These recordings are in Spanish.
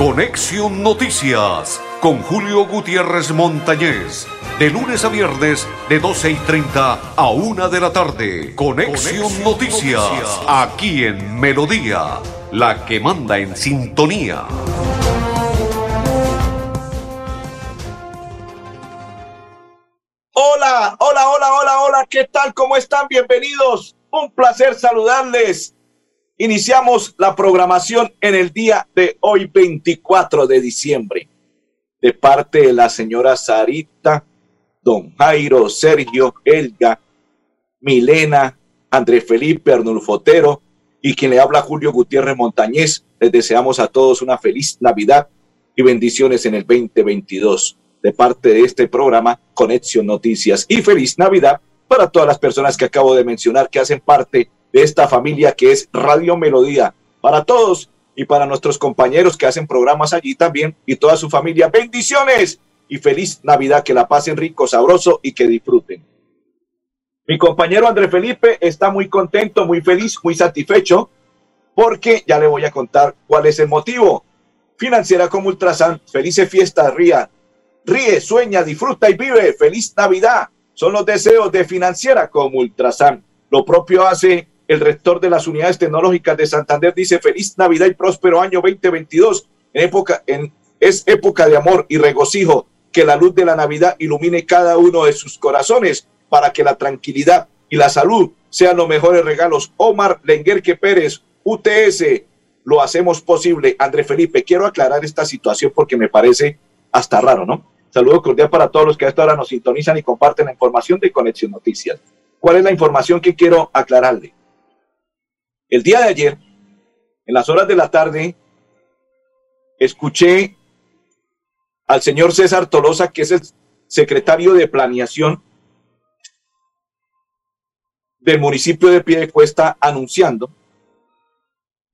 Conexión Noticias con Julio Gutiérrez Montañez. De lunes a viernes, de 12 y 30 a 1 de la tarde. Conexión, Noticias, aquí en Melodía, la que manda en sintonía. Hola, hola, hola, hola, hola, ¿qué tal? ¿Cómo están? Bienvenidos. Un placer saludarles. Iniciamos la programación en el día de hoy, 24 de diciembre, de parte de la señora Sarita, don Jairo, Sergio, Elga, Milena, André Felipe, Arnulfo Otero y quien le habla Julio Gutiérrez Montañez. Les deseamos a todos una feliz Navidad y bendiciones en el 2022 de parte de este programa Conexión Noticias. Y feliz Navidad para todas las personas que acabo de mencionar que hacen parte esta familia que es Radio Melodía. Para todos y para nuestros compañeros que hacen programas allí también y toda su familia. Bendiciones y feliz Navidad. Que la pasen rico, sabroso y que disfruten. Mi compañero André Felipe está muy contento, muy feliz, muy satisfecho porque ya le voy a contar cuál es el motivo. Financiera como Ultrasan, felices fiestas, ría, ríe, sueña, disfruta y vive. Feliz Navidad. Son los deseos de Financiera como Ultrasan. Lo propio hace el rector de las unidades tecnológicas de Santander dice feliz Navidad y próspero año 2022. En época, en, es época de amor y regocijo. Que la luz de la Navidad ilumine cada uno de sus corazones para que la tranquilidad y la salud sean los mejores regalos. Omar Lenguerque Pérez, UTS, lo hacemos posible. André Felipe, quiero aclarar esta situación porque me parece hasta raro, ¿no? Saludo cordial para todos los que a esta hora nos sintonizan y comparten la información de Conexión Noticias. ¿Cuál es la información que quiero aclararle? El día de ayer, en las horas de la tarde, escuché al señor César Tolosa, que es el secretario de planeación del municipio de Piedecuesta, anunciando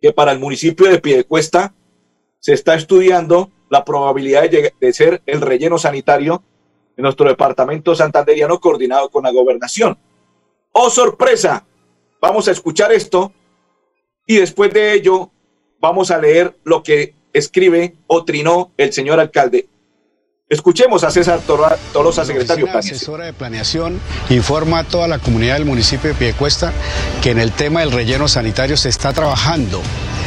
que para el municipio de Piedecuesta se está estudiando la probabilidad de, de ser el relleno sanitario en nuestro departamento santanderiano coordinado con la gobernación. ¡Oh, sorpresa! Vamos a escuchar esto y después de ello, vamos a leer lo que escribe o trinó el señor alcalde. Escuchemos a César Tolosa, secretario La asesora de planeación informa a toda la comunidad del municipio de Piedecuesta que en el tema del relleno sanitario se está trabajando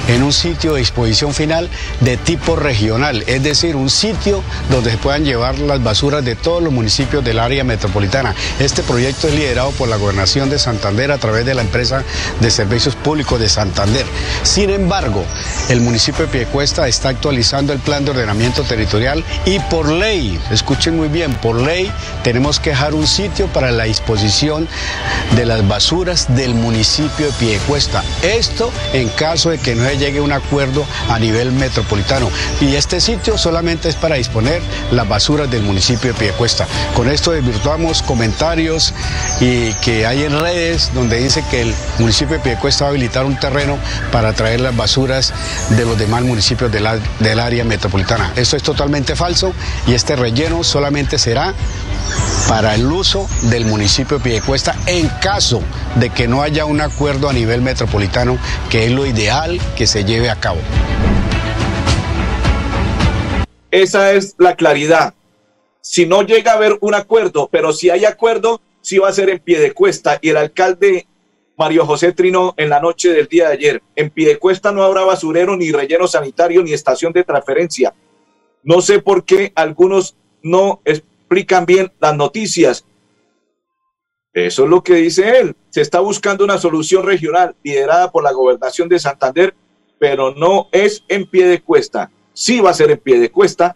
en un sitio de disposición final de tipo regional, es decir, un sitio donde se puedan llevar las basuras de todos los municipios del área metropolitana. Este proyecto es liderado por la Gobernación de Santander a través de la empresa de servicios públicos de Santander. Sin embargo, el municipio de Piecuesta está actualizando el plan de ordenamiento territorial y por ley, escuchen muy bien, por ley tenemos que dejar un sitio para la disposición de las basuras del municipio de Piecuesta. Esto en caso de que no haya llegue un acuerdo a nivel metropolitano. Y este sitio solamente es para disponer las basuras del municipio de Piedecuesta. Con esto desvirtuamos comentarios y que hay en redes donde dice que el municipio de Piedecuesta va a habilitar un terreno para traer las basuras de los demás municipios del área metropolitana. Esto es totalmente falso y este relleno solamente será para el uso del municipio de Piedecuesta en caso de que no haya un acuerdo a nivel metropolitano, que es lo ideal que se lleve a cabo. Esa es la claridad. Si no llega a haber un acuerdo, pero si hay acuerdo, sí va a ser en Piedecuesta y el alcalde Mario José Trino en la noche del día de ayer. En Piedecuesta no habrá basurero, ni relleno sanitario, ni estación de transferencia. No sé por qué algunos no explican bien las noticias. Eso es lo que dice él. Se está buscando una solución regional liderada por la gobernación de Santander, pero no es en pie de cuesta. Sí va a ser en pie de cuesta,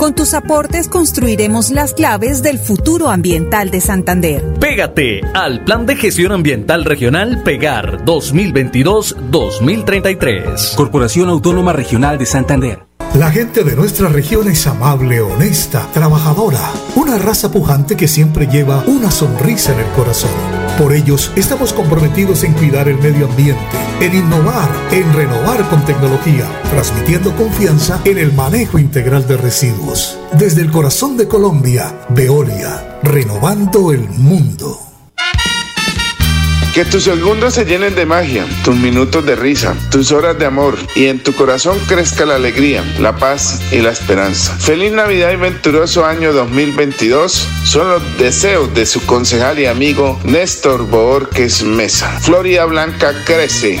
Con tus aportes construiremos las claves del futuro ambiental de Santander. Pégate al Plan de Gestión Ambiental Regional Pegar 2022-2033. Corporación Autónoma Regional de Santander. La gente de nuestra región es amable, honesta, trabajadora, una raza pujante que siempre lleva una sonrisa en el corazón. Por ellos estamos comprometidos en cuidar el medio ambiente, en innovar, en renovar con tecnología, transmitiendo confianza en el manejo integral de residuos. Desde el corazón de Colombia, Veolia, renovando el mundo. Que tus segundos se llenen de magia, tus minutos de risa, tus horas de amor y en tu corazón crezca la alegría, la paz y la esperanza. Feliz Navidad y venturoso año 2022 son los deseos de su concejal y amigo Néstor Borges Mesa. Florida Blanca crece.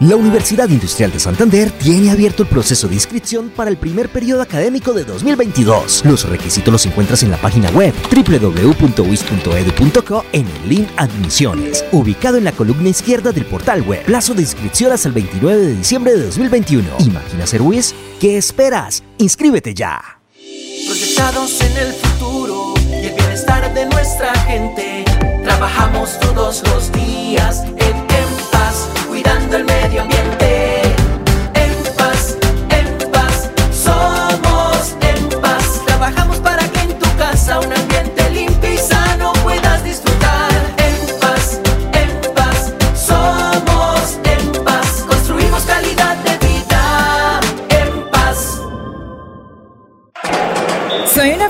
La Universidad Industrial de Santander tiene abierto el proceso de inscripción para el primer periodo académico de 2022. Los requisitos los encuentras en la página web www.uis.edu.co en el link Admisiones, ubicado en la columna izquierda del portal web. Plazo de inscripción hasta el 29 de diciembre de 2021. Imagina ser WIS. ¿Qué esperas? Inscríbete ya. Proyectados en el futuro y el bienestar de nuestra gente. Trabajamos todos los días en cuidando el medio ambiente.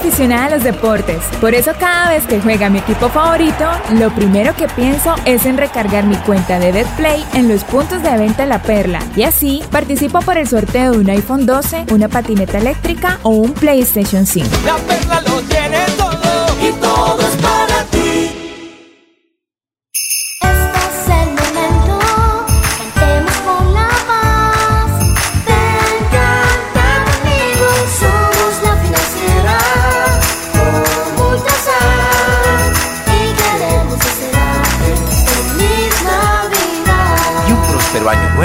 A los deportes, por eso cada vez que juega mi equipo favorito, lo primero que pienso es en recargar mi cuenta de BetPlay en los puntos de venta La Perla y así participo por el sorteo de un iPhone 12, una patineta eléctrica o un PlayStation 5. La perla lo tiene todo y todo es para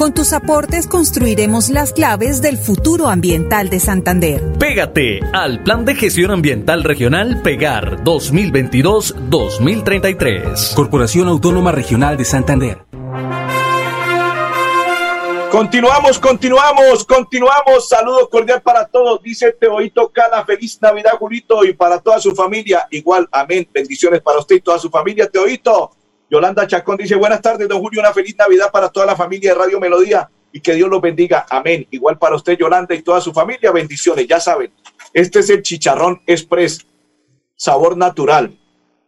Con tus aportes construiremos las claves del futuro ambiental de Santander. Pégate al Plan de Gestión Ambiental Regional Pegar 2022-2033. Corporación Autónoma Regional de Santander. Continuamos, continuamos, continuamos. Saludo cordial para todos. Dice Teoito Cala, feliz Navidad, Julito, y para toda su familia. Igual, amén. Bendiciones para usted y toda su familia, Teoito. Yolanda Chacón dice, buenas tardes, don Julio, una feliz Navidad para toda la familia de Radio Melodía y que Dios los bendiga. Amén. Igual para usted, Yolanda, y toda su familia, bendiciones. Ya saben, este es el chicharrón express, sabor natural.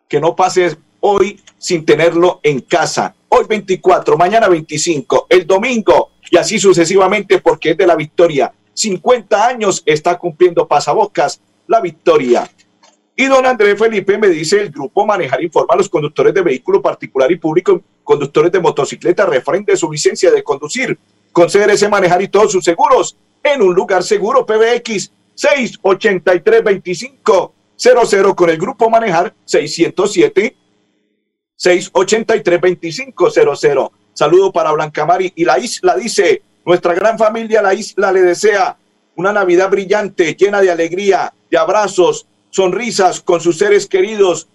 Que no pases hoy sin tenerlo en casa. Hoy 24, mañana 25, el domingo y así sucesivamente porque es de la victoria. 50 años está cumpliendo Pasabocas la victoria. Y don Andrés Felipe me dice, el grupo Manejar informa a los conductores de vehículo particular y público, conductores de motocicleta, refrende su licencia de conducir, con CRS Manejar y todos sus seguros en un lugar seguro, PBX 683-2500 con el grupo Manejar 607 683-2500. Saludo para Blanca Mari y la isla dice, nuestra gran familia, la isla le desea una Navidad brillante, llena de alegría, de abrazos, sonrisas con sus seres queridos,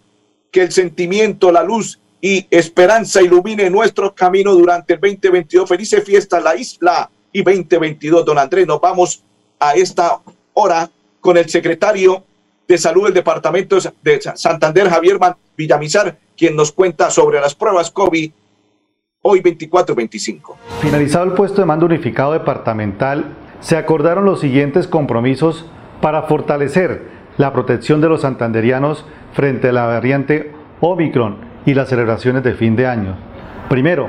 que el sentimiento, la luz y esperanza ilumine nuestro camino durante el 2022. Felices fiestas, la isla y 2022. Don Andrés, nos vamos a esta hora con el secretario de Salud del Departamento de Santander, Javier Villamizar, quien nos cuenta sobre las pruebas COVID hoy 24-25. Finalizado el puesto de mando unificado departamental, se acordaron los siguientes compromisos para fortalecer la protección de los santanderianos frente a la variante Omicron y las celebraciones de fin de año. Primero,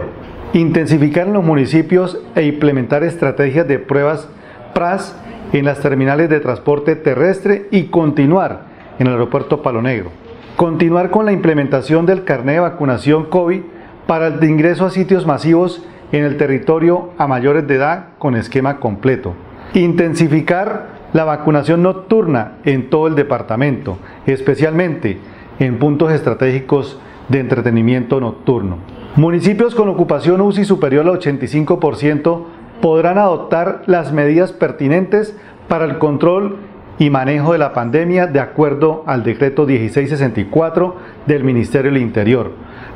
intensificar en los municipios e implementar estrategias de pruebas PRAS en las terminales de transporte terrestre y continuar en el aeropuerto Palo Negro. Continuar con la implementación del carnet de vacunación COVID para el ingreso a sitios masivos en el territorio a mayores de edad con esquema completo. Intensificar la vacunación nocturna en todo el departamento, especialmente en puntos estratégicos de entretenimiento nocturno. Municipios con ocupación UCI superior al 85% podrán adoptar las medidas pertinentes para el control y manejo de la pandemia de acuerdo al decreto 1664 del Ministerio del Interior.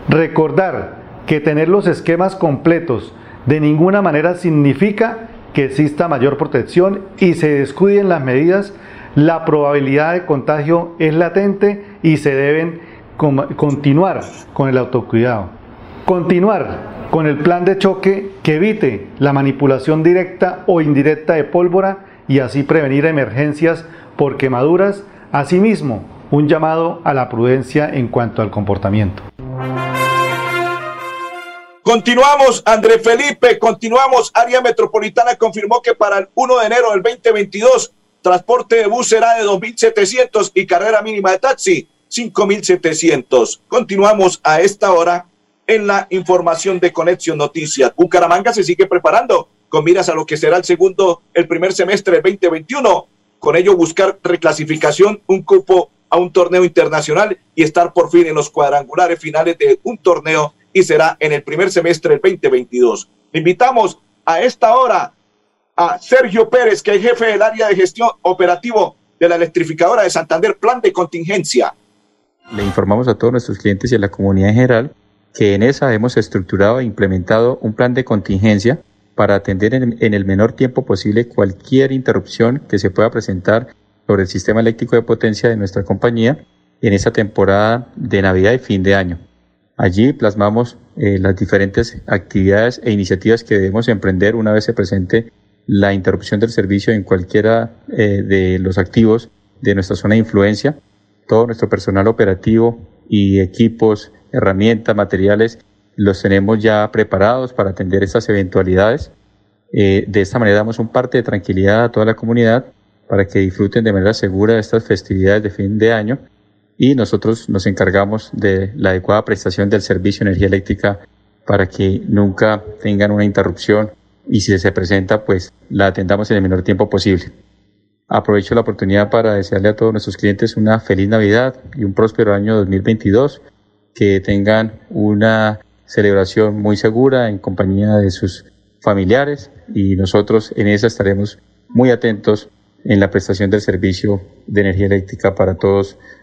Recordar que tener los esquemas completos de ninguna manera significa que exista mayor protección y se descuiden las medidas, la probabilidad de contagio es latente y se deben continuar con el autocuidado. Continuar con el plan de choque que evite la manipulación directa o indirecta de pólvora y así prevenir emergencias por quemaduras. Asimismo, un llamado a la prudencia en cuanto al comportamiento. Continuamos, André Felipe, continuamos. Área Metropolitana confirmó que para el 1 de enero del 2022, transporte de bus será de 2.700 y carrera mínima de taxi 5.700. Continuamos a esta hora en la información de Conexión Noticias. Bucaramanga se sigue preparando con miras a lo que será el segundo, el primer semestre del 2021. Con ello buscar reclasificación, un cupo a un torneo internacional y estar por fin en los cuadrangulares finales de un torneo y será en el primer semestre del 2022. invitamos a esta hora a Sergio Pérez, que es jefe del área de gestión operativo de la electrificadora de Santander, plan de contingencia. Le informamos a todos nuestros clientes y a la comunidad en general que en esa hemos estructurado e implementado un plan de contingencia para atender en, el menor tiempo posible cualquier interrupción que se pueda presentar sobre el sistema eléctrico de potencia de nuestra compañía en esta temporada de Navidad y fin de año. Allí plasmamos eh, las diferentes actividades e iniciativas que debemos emprender una vez se presente la interrupción del servicio en cualquiera eh, de los activos de nuestra zona de influencia. Todo nuestro personal operativo y equipos, herramientas, materiales, los tenemos ya preparados para atender estas eventualidades. Eh, de esta manera damos un parte de tranquilidad a toda la comunidad para que disfruten de manera segura de estas festividades de fin de año y nosotros nos encargamos de la adecuada prestación del servicio de energía eléctrica para que nunca tengan una interrupción y si se presenta, pues la atendamos en el menor tiempo posible. Aprovecho la oportunidad para desearle a todos nuestros clientes una feliz Navidad y un próspero año 2022. Que tengan una celebración muy segura en compañía de sus familiares y nosotros en esa estaremos muy atentos en la prestación del servicio de energía eléctrica para todos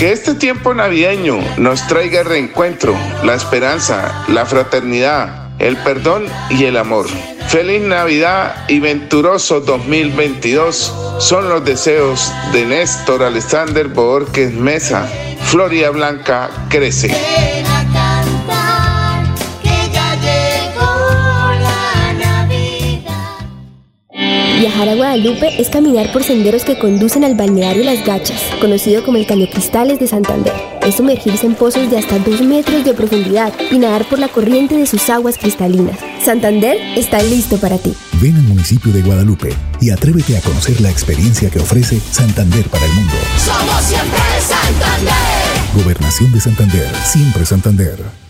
Que este tiempo navideño nos traiga el reencuentro, la esperanza, la fraternidad, el perdón y el amor. Feliz Navidad y venturoso 2022 son los deseos de Néstor Alexander Borges Mesa. Floria Blanca crece. Viajar a Guadalupe es caminar por senderos que conducen al balneario Las Gachas, conocido como el Caño Cristales de Santander. Es sumergirse en pozos de hasta 2 metros de profundidad y nadar por la corriente de sus aguas cristalinas. Santander está listo para ti. Ven al municipio de Guadalupe y atrévete a conocer la experiencia que ofrece Santander para el mundo. Somos siempre Santander. Gobernación de Santander, siempre Santander.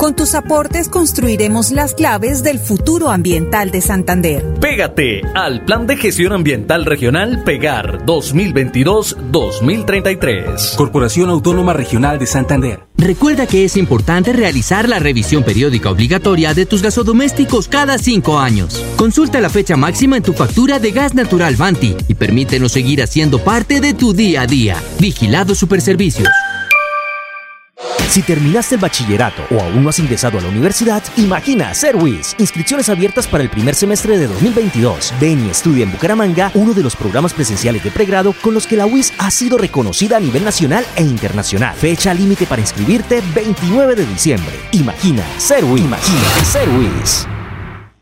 Con tus aportes construiremos las claves del futuro ambiental de Santander. Pégate al Plan de Gestión Ambiental Regional Pegar 2022-2033. Corporación Autónoma Regional de Santander. Recuerda que es importante realizar la revisión periódica obligatoria de tus gasodomésticos cada cinco años. Consulta la fecha máxima en tu factura de gas natural Banti y permítenos seguir haciendo parte de tu día a día. Vigilado Superservicios. Si terminaste el bachillerato o aún no has ingresado a la universidad, imagina ser WIS. Inscripciones abiertas para el primer semestre de 2022. Ven y estudia en Bucaramanga uno de los programas presenciales de pregrado con los que la WIS ha sido reconocida a nivel nacional e internacional. Fecha límite para inscribirte 29 de diciembre. Imagina ser WIS. Imagina ser WIS.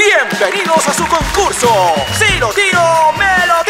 Bienvenidos a su concurso. Si lo tiro, me lo tiro.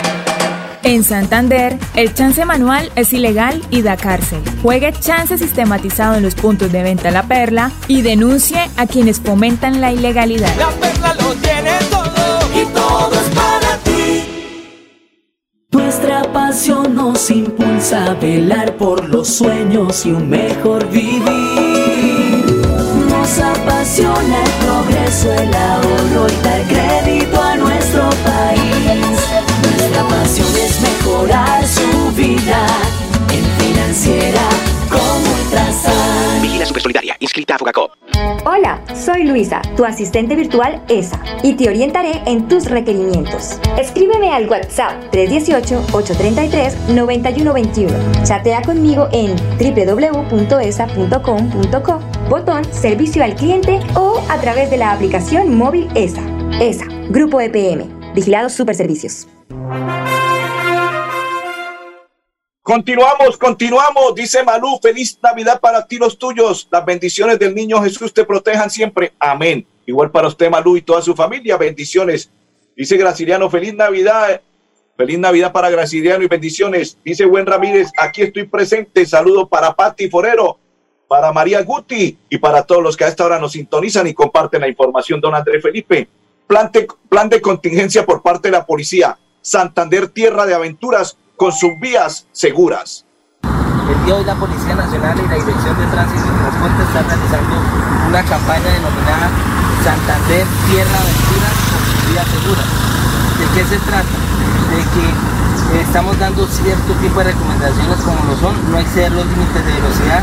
En Santander, el chance manual es ilegal y da cárcel. Juegue chance sistematizado en los puntos de venta La Perla y denuncie a quienes fomentan la ilegalidad. La perla lo tiene todo y todo es para ti. Nuestra pasión nos impulsa a velar por los sueños y un mejor vivir. Nos apasiona el progreso, el ahorro y dar crédito. Nuestra pasión es mejorar su vida en financiera como Ultrasan. Vigila Supersolidaria, inscrita a Fogacop. Hola, soy Luisa, tu asistente virtual ESA, y te orientaré en tus requerimientos. Escríbeme al WhatsApp 318-833-9121. Chatea conmigo en www.esa.com.co, botón Servicio al Cliente o a través de la aplicación móvil ESA. ESA, Grupo EPM, Vigilados Superservicios. Continuamos, continuamos, dice Malú, feliz Navidad para ti los tuyos, las bendiciones del niño Jesús te protejan siempre, amén. Igual para usted Malú y toda su familia, bendiciones. Dice Graciliano, feliz Navidad, feliz Navidad para Graciliano y bendiciones. Dice Buen Ramírez, aquí estoy presente, saludo para Patti Forero, para María Guti y para todos los que a esta hora nos sintonizan y comparten la información, don Andrés Felipe. Plan de, plan de contingencia por parte de la policía, Santander Tierra de Aventuras, con sus vías seguras. El día de hoy la Policía Nacional y la Dirección de Tránsito y Transporte están realizando una campaña denominada Santander Tierra Aventuras con sus vías seguras. ¿De qué se trata? De que estamos dando cierto tipo de recomendaciones como lo son, no exceder los límites de velocidad,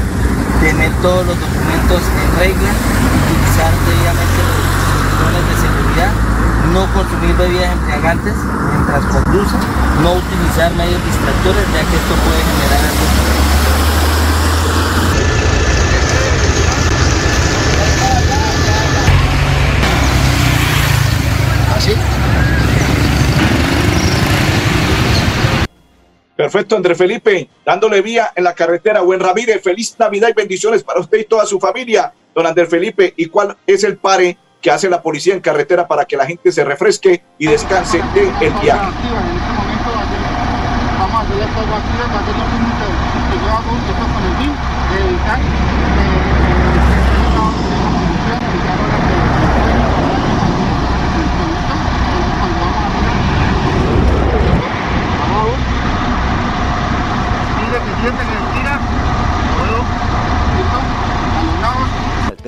tener todos los documentos en regla, utilizar debidamente los cinturones de seguridad, no consumir bebidas embriagantes mientras conduce, no utilizar medios distractores ya que esto puede generar algún. Perfecto, André Felipe, dándole vía en la carretera. Buen Ramírez, feliz Navidad y bendiciones para usted y toda su familia. Don André Felipe, ¿y cuál es el pare que hace la policía en carretera para que la gente se refresque y descanse del el viaje? Vamos a hacer fuego activo, va a ser los límites que yo hago esto con el fin de evitar Alternos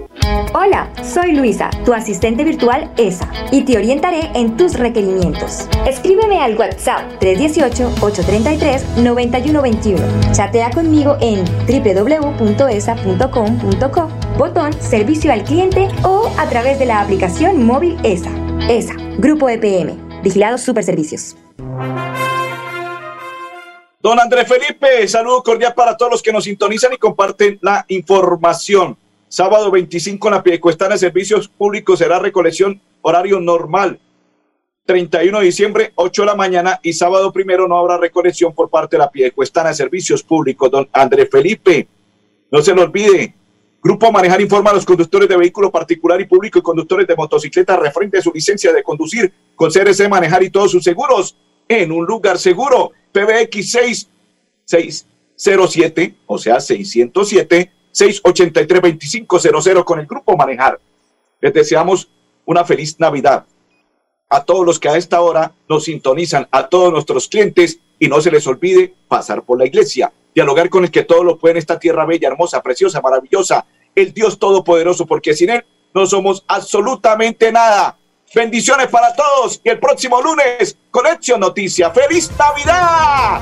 Hola, soy Luisa, tu asistente virtual ESA, y te orientaré en tus requerimientos. Escríbeme al WhatsApp 318-833-9121. Chatea conmigo en www.esa.com.co, botón Servicio al Cliente o a través de la aplicación móvil ESA. ESA, Grupo EPM, Vigilados Superservicios. Don Andrés Felipe, saludo cordial para todos los que nos sintonizan y comparten la información. Sábado 25 en la Piedecuestana de Servicios Públicos será recolección horario normal. 31 de diciembre, 8 de la mañana y sábado primero no habrá recolección por parte de la Piedecuestana de Servicios Públicos. Don Andrés Felipe, no se lo olvide. Grupo Manejar informa a los conductores de vehículos particular y público y conductores de motocicletas referente a su licencia de conducir con CRC Manejar y todos sus seguros en un lugar seguro. PBX 6607, o sea, 607 683-2500 con el Grupo Manejar. Les deseamos una feliz Navidad. A todos los que a esta hora nos sintonizan, a todos nuestros clientes, y no se les olvide pasar por la iglesia, dialogar con el que todo lo puede en esta tierra bella, hermosa, preciosa, maravillosa, el Dios Todopoderoso, porque sin Él no somos absolutamente nada. Bendiciones para todos y el próximo lunes, Conexión Noticia. ¡Feliz Navidad!